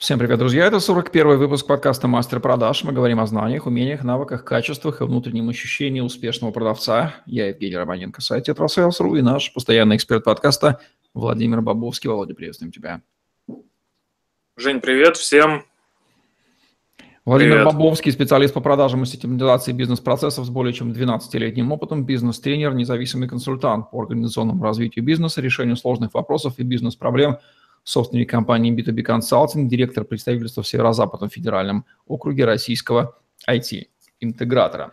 Всем привет, друзья! Это 41 выпуск подкаста «Мастер продаж». Мы говорим о знаниях, умениях, навыках, качествах и внутреннем ощущении успешного продавца. Я Евгений Романенко, сайт «Tetrasales.ru» и наш постоянный эксперт подкаста Владимир Бобовский. Володя, приветствуем тебя. Жень, привет всем. Владимир Привет. Бобовский, специалист по продажам и систематизации бизнес-процессов с более чем 12-летним опытом, бизнес-тренер, независимый консультант по организационному развитию бизнеса, решению сложных вопросов и бизнес-проблем – собственник компании B2B Consulting, директор представительства в Северо-Западном федеральном округе российского IT-интегратора.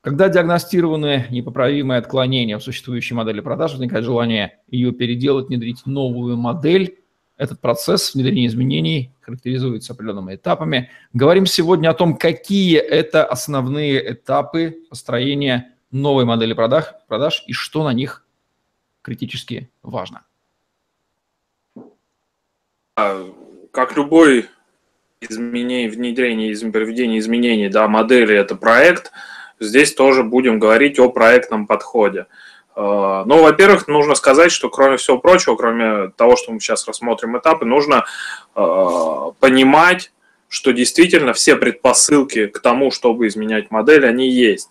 Когда диагностированы непоправимые отклонения в существующей модели продаж, возникает желание ее переделать, внедрить новую модель. Этот процесс внедрения изменений характеризуется определенными этапами. Говорим сегодня о том, какие это основные этапы построения новой модели продаж, продаж и что на них критически важно. А, как любой изменение, внедрение, проведение изменений, да, модели – это проект, здесь тоже будем говорить о проектном подходе. А, ну, во-первых, нужно сказать, что кроме всего прочего, кроме того, что мы сейчас рассмотрим этапы, нужно а, понимать, что действительно все предпосылки к тому, чтобы изменять модель, они есть.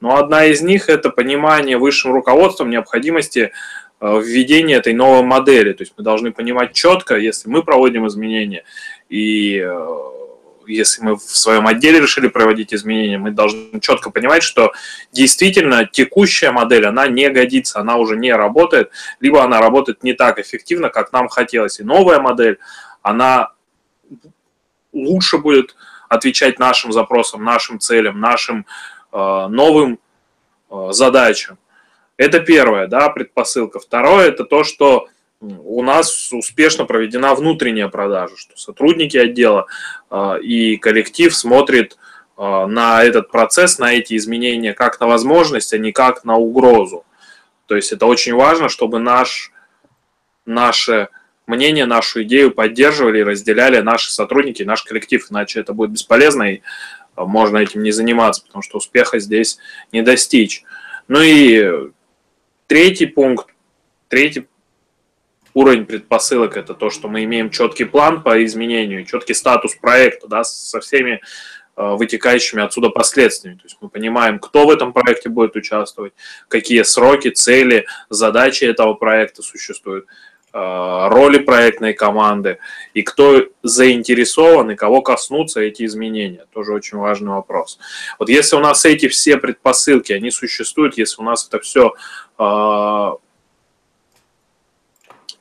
Но одна из них – это понимание высшим руководством необходимости введение этой новой модели. То есть мы должны понимать четко, если мы проводим изменения, и э, если мы в своем отделе решили проводить изменения, мы должны четко понимать, что действительно текущая модель, она не годится, она уже не работает, либо она работает не так эффективно, как нам хотелось. И новая модель, она лучше будет отвечать нашим запросам, нашим целям, нашим э, новым э, задачам. Это первое, да, предпосылка. Второе, это то, что у нас успешно проведена внутренняя продажа, что сотрудники отдела э, и коллектив смотрит э, на этот процесс, на эти изменения как на возможность, а не как на угрозу. То есть это очень важно, чтобы наш, наше мнение, нашу идею поддерживали и разделяли наши сотрудники, наш коллектив, иначе это будет бесполезно и можно этим не заниматься, потому что успеха здесь не достичь. Ну и Третий пункт, третий уровень предпосылок – это то, что мы имеем четкий план по изменению, четкий статус проекта да, со всеми э, вытекающими отсюда последствиями. То есть мы понимаем, кто в этом проекте будет участвовать, какие сроки, цели, задачи этого проекта существуют, э, роли проектной команды и кто заинтересован и кого коснутся эти изменения. Тоже очень важный вопрос. Вот если у нас эти все предпосылки, они существуют, если у нас это все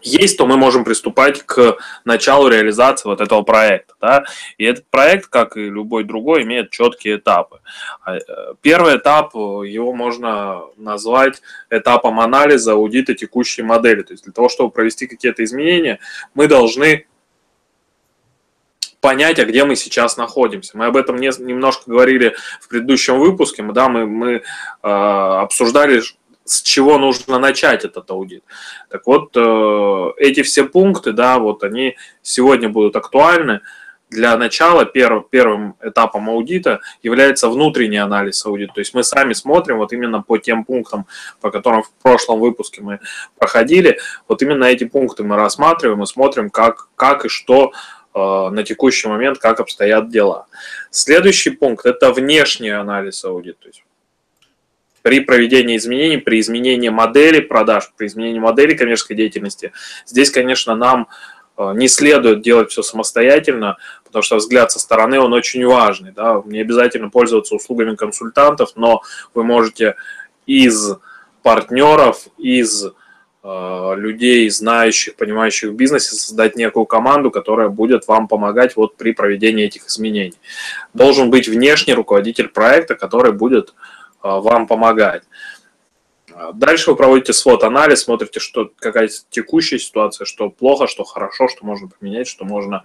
есть, то мы можем приступать к началу реализации вот этого проекта. Да? И этот проект, как и любой другой, имеет четкие этапы. А, э, первый этап, его можно назвать этапом анализа аудита текущей модели. То есть для того, чтобы провести какие-то изменения, мы должны понять, а где мы сейчас находимся. Мы об этом не, немножко говорили в предыдущем выпуске. Да, мы, мы э, обсуждали, с чего нужно начать этот аудит. Так вот, э, эти все пункты, да, вот они сегодня будут актуальны. Для начала перв, первым этапом аудита является внутренний анализ аудита. То есть мы сами смотрим вот именно по тем пунктам, по которым в прошлом выпуске мы проходили. Вот именно эти пункты мы рассматриваем и смотрим, как, как и что э, на текущий момент, как обстоят дела. Следующий пункт – это внешний анализ аудита. То есть при проведении изменений, при изменении модели продаж, при изменении модели коммерческой деятельности, здесь, конечно, нам э, не следует делать все самостоятельно, потому что взгляд со стороны, он очень важный. Да? Не обязательно пользоваться услугами консультантов, но вы можете из партнеров, из э, людей, знающих, понимающих в бизнесе, создать некую команду, которая будет вам помогать вот при проведении этих изменений. Должен быть внешний руководитель проекта, который будет вам помогать. Дальше вы проводите свод-анализ, смотрите, что какая текущая ситуация, что плохо, что хорошо, что можно поменять, что можно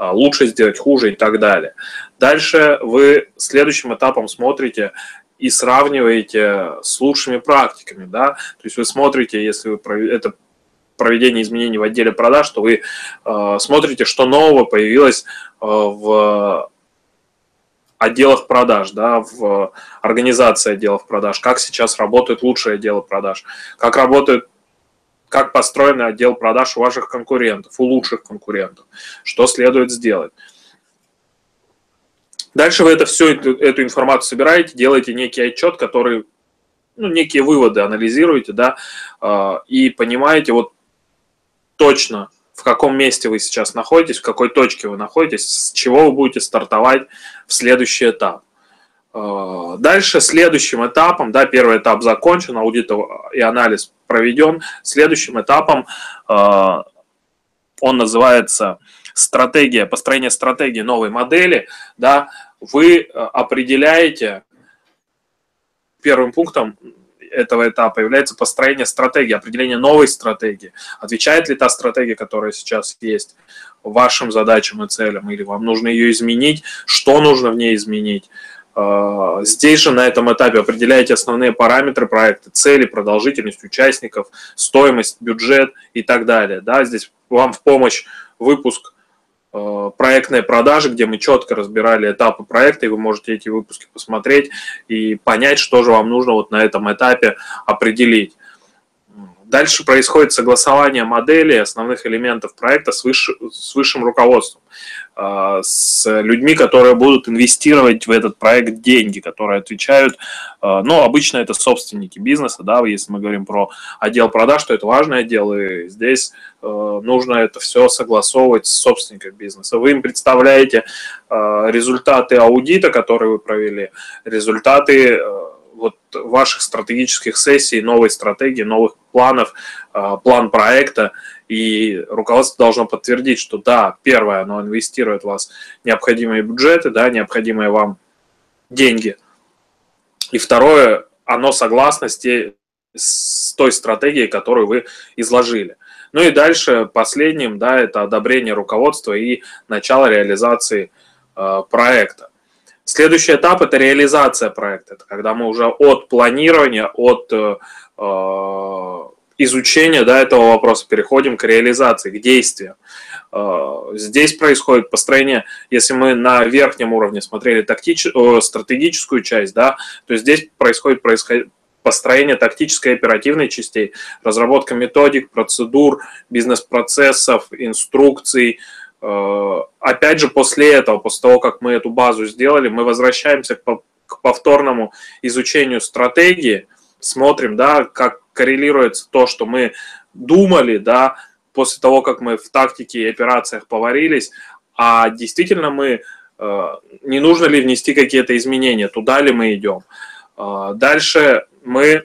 а, лучше сделать, хуже и так далее. Дальше вы следующим этапом смотрите и сравниваете с лучшими практиками. Да? То есть вы смотрите, если вы это проведение изменений в отделе продаж, то вы э, смотрите, что нового появилось э, в отделах продаж, да, в организации отделов продаж, как сейчас работает лучшее отделы продаж, как работают как построен отдел продаж у ваших конкурентов, у лучших конкурентов, что следует сделать. Дальше вы это все, эту, эту информацию собираете, делаете некий отчет, который, ну, некие выводы анализируете, да, э, и понимаете вот точно, в каком месте вы сейчас находитесь, в какой точке вы находитесь, с чего вы будете стартовать в следующий этап. Э, дальше следующим этапом, да, первый этап закончен, аудит и анализ проведен. Следующим этапом э, он называется стратегия, построение стратегии новой модели, да, вы э, определяете первым пунктом этого этапа является построение стратегии, определение новой стратегии. Отвечает ли та стратегия, которая сейчас есть вашим задачам и целям, или вам нужно ее изменить, что нужно в ней изменить. Э, здесь же на этом этапе определяете основные параметры проекта, цели, продолжительность участников, стоимость, бюджет и так далее. Да, здесь вам в помощь выпуск э, проектной продажи, где мы четко разбирали этапы проекта, и вы можете эти выпуски посмотреть и понять, что же вам нужно вот на этом этапе определить. Дальше происходит согласование модели основных элементов проекта с, выше, с высшим руководством, а, с людьми, которые будут инвестировать в этот проект деньги, которые отвечают, а, ну, обычно это собственники бизнеса, да, если мы говорим про отдел продаж, то это важный отдел, и здесь а, нужно это все согласовывать с собственником бизнеса. Вы им представляете результаты аудита, которые вы провели, результаты вот ваших стратегических сессий, новой стратегии, новых планов, а, план проекта, и руководство должно подтвердить, что да, первое, оно инвестирует в вас необходимые бюджеты, да, необходимые вам деньги. И второе, оно согласно с, той стратегией, которую вы изложили. Ну и дальше последним, да, это одобрение руководства и начало реализации э, проекта. Следующий этап – это реализация проекта. Это когда мы уже от планирования, от э, изучения да, этого вопроса. Переходим к реализации, к действию. Э, здесь происходит построение, если мы на верхнем уровне смотрели тактич... стратегическую часть, да, то здесь происходит, происходит построение тактической и оперативной частей, разработка методик, процедур, бизнес-процессов, инструкций, Э, опять же, после этого, после того, как мы эту базу сделали, мы возвращаемся к повторному изучению стратегии, смотрим, да, как коррелируется то, что мы думали, да, после того, как мы в тактике и операциях поварились, а действительно мы, э, не нужно ли внести какие-то изменения, туда ли мы идем. Э, дальше мы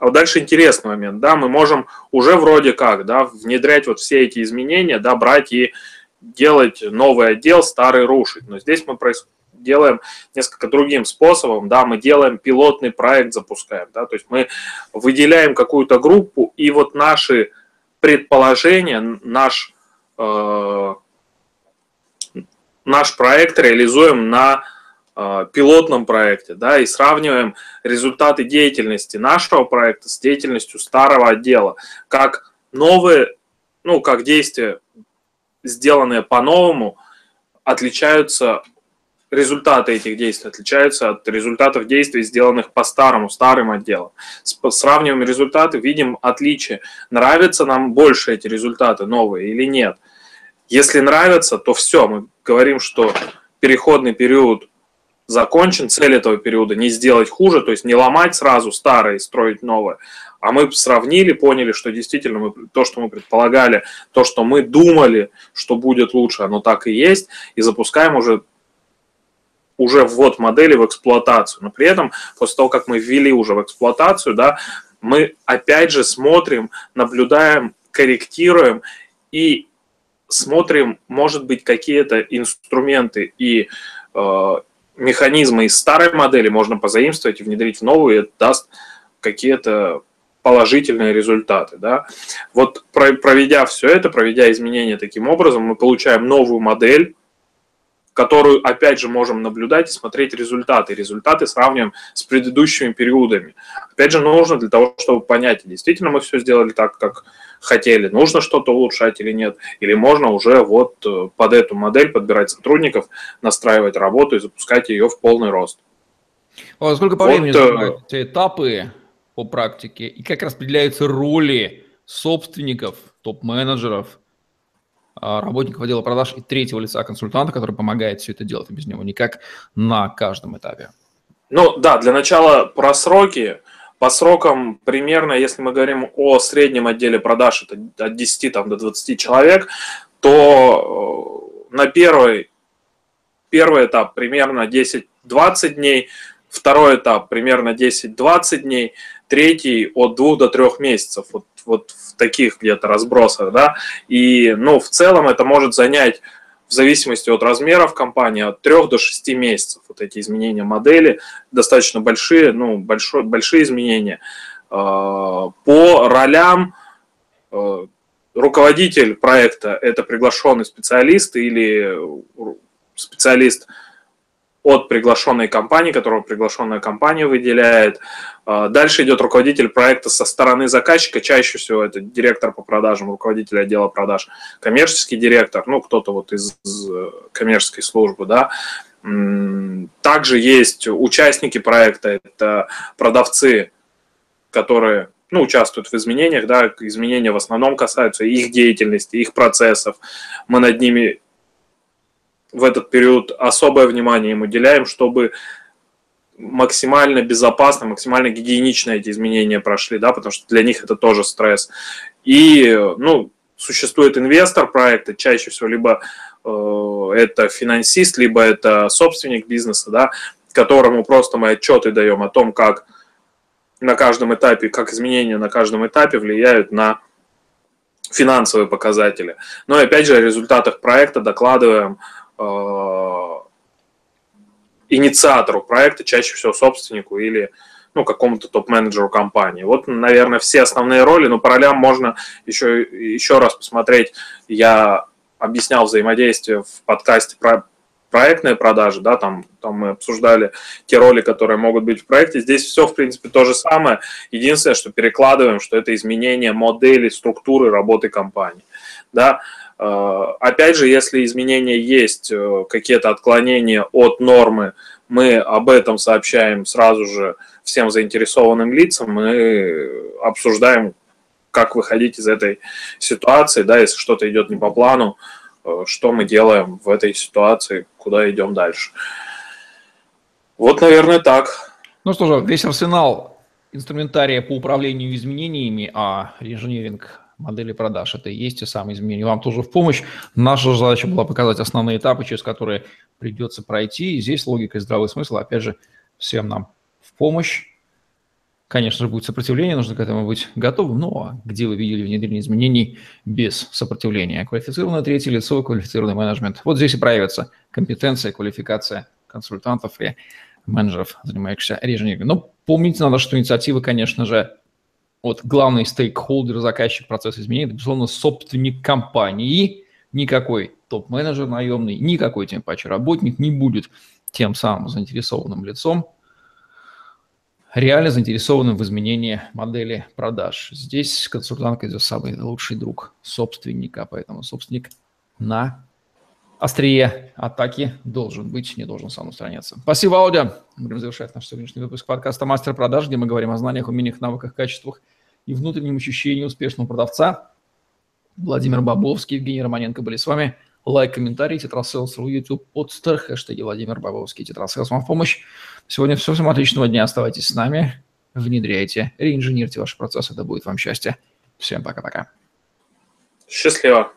а вот дальше интересный момент, да, мы можем уже вроде как, да, внедрять вот все эти изменения, да, брать и делать новый отдел, старый рушить. Но здесь мы делаем несколько другим способом, да, мы делаем пилотный проект, запускаем, да, то есть мы выделяем какую-то группу, и вот наши предположения, наш, э, наш проект реализуем на Э, пилотном проекте, да, и сравниваем результаты деятельности нашего проекта с деятельностью старого отдела, как новые, ну, как действия, сделанные по-новому, отличаются, результаты этих действий отличаются от результатов действий, сделанных по старому, старым отделам. Сравниваем результаты, видим отличия. Нравятся нам больше эти результаты новые или нет. Если нравятся, то все, мы говорим, что переходный период закончен, цель этого периода не сделать хуже, то есть не ломать сразу старое и строить новое, а мы сравнили, поняли, что действительно мы, то, что мы предполагали, то, что мы думали, что будет лучше, оно так и есть, и запускаем уже уже ввод модели в эксплуатацию. Но при этом, после того, как мы ввели уже в эксплуатацию, да, мы опять же смотрим, наблюдаем, корректируем и смотрим, может быть, какие-то инструменты и э, механизмы из старой модели можно позаимствовать и внедрить в новую, и это даст какие-то положительные результаты. Да? Вот проведя все это, проведя изменения таким образом, мы получаем новую модель, которую, опять же, можем наблюдать и смотреть результаты. Результаты сравниваем с предыдущими периодами. Опять же, нужно для того, чтобы понять, действительно мы все сделали так, как хотели, нужно что-то улучшать или нет, или можно уже вот э, под эту модель подбирать сотрудников, настраивать работу и запускать ее в полный рост. А сколько по времени вот, э, занимают эти этапы по практике и как распределяются роли собственников, топ-менеджеров, работников отдела продаж и третьего лица консультанта, который помогает все это делать без него, никак на каждом этапе. Ну да, для начала про сроки. По срокам примерно, если мы говорим о среднем отделе продаж, это от 10 там, до 20 человек, то э, на первый, первый этап примерно 10-20 дней, второй этап примерно 10-20 дней, третий от 2 до 3 месяцев, вот, вот в таких где-то разбросах, да, и, ну, в целом это может занять в зависимости от размеров компании, от 3 до 6 месяцев. Вот эти изменения модели достаточно большие, ну, большой, большие изменения. А, по ролям а, руководитель проекта – это приглашенный специалист или специалист – от приглашенной компании, которого приглашенная компания выделяет. А, дальше идет руководитель проекта со стороны заказчика, чаще всего это директор по продажам, руководитель отдела продаж, коммерческий директор, ну, кто-то вот из коммерческой службы, да. Также есть участники проекта, это продавцы, которые ну, участвуют в изменениях, да, изменения в основном касаются их деятельности, их процессов. Мы над ними в этот период особое внимание им уделяем, чтобы максимально безопасно, максимально гигиенично эти изменения прошли, да, потому что для них это тоже стресс. И, ну, существует инвестор проекта, чаще всего либо э, это финансист, либо это собственник бизнеса, да, которому просто мы отчеты даем о том, как на каждом этапе, как изменения на каждом этапе влияют на финансовые показатели. Но и опять же о результатах проекта докладываем Э, инициатору проекта, чаще всего собственнику или ну, какому-то топ-менеджеру компании. Вот, наверное, все основные роли, но по ролям можно еще, еще раз посмотреть. Я объяснял взаимодействие в подкасте про проектные продажи, да, там, там мы обсуждали те роли, которые могут быть в проекте. Здесь все, в принципе, то же самое. Единственное, что перекладываем, что это изменение модели, структуры работы компании. Да, Э, опять же, если изменения есть, э, какие-то отклонения от нормы, мы об этом сообщаем сразу же всем заинтересованным лицам, мы обсуждаем, как выходить из этой ситуации, да, если что-то идет не по плану, э, что мы делаем в этой ситуации, куда идем дальше. Вот, наверное, так. Ну что же, весь арсенал инструментария по управлению изменениями, а инженеринг модели продаж. Это и есть те самые изменения. Вам тоже в помощь. Наша задача была показать основные этапы, через которые придется пройти. И здесь логика и здравый смысл, опять же, всем нам в помощь. Конечно же, будет сопротивление, нужно к этому быть готовым. Ну, а где вы видели внедрение изменений без сопротивления? Квалифицированное третье лицо, квалифицированный менеджмент. Вот здесь и проявится компетенция, квалификация консультантов и менеджеров, занимающихся режимом. Но помните надо, что инициативы, конечно же, вот главный стейкхолдер, заказчик процесса изменений, это, безусловно, собственник компании. Никакой топ-менеджер наемный, никакой, тем паче, работник не будет тем самым заинтересованным лицом, реально заинтересованным в изменении модели продаж. Здесь консультант это самый лучший друг собственника, поэтому собственник на острие атаки должен быть, не должен сам устраняться. Спасибо, Аудио. Будем завершать наш сегодняшний выпуск подкаста «Мастер продаж», где мы говорим о знаниях, умениях, навыках, качествах и внутреннем ощущении успешного продавца. Владимир Бабовский, Евгений Романенко были с вами. Лайк, комментарий, тетрасселс.ру, YouTube, подстер, хэштеги Владимир Бабовский, тетрасселс вам в помощь. Сегодня все, всем отличного дня, оставайтесь с нами, внедряйте, реинженерьте ваши процессы, это будет вам счастье. Всем пока-пока. Счастливо.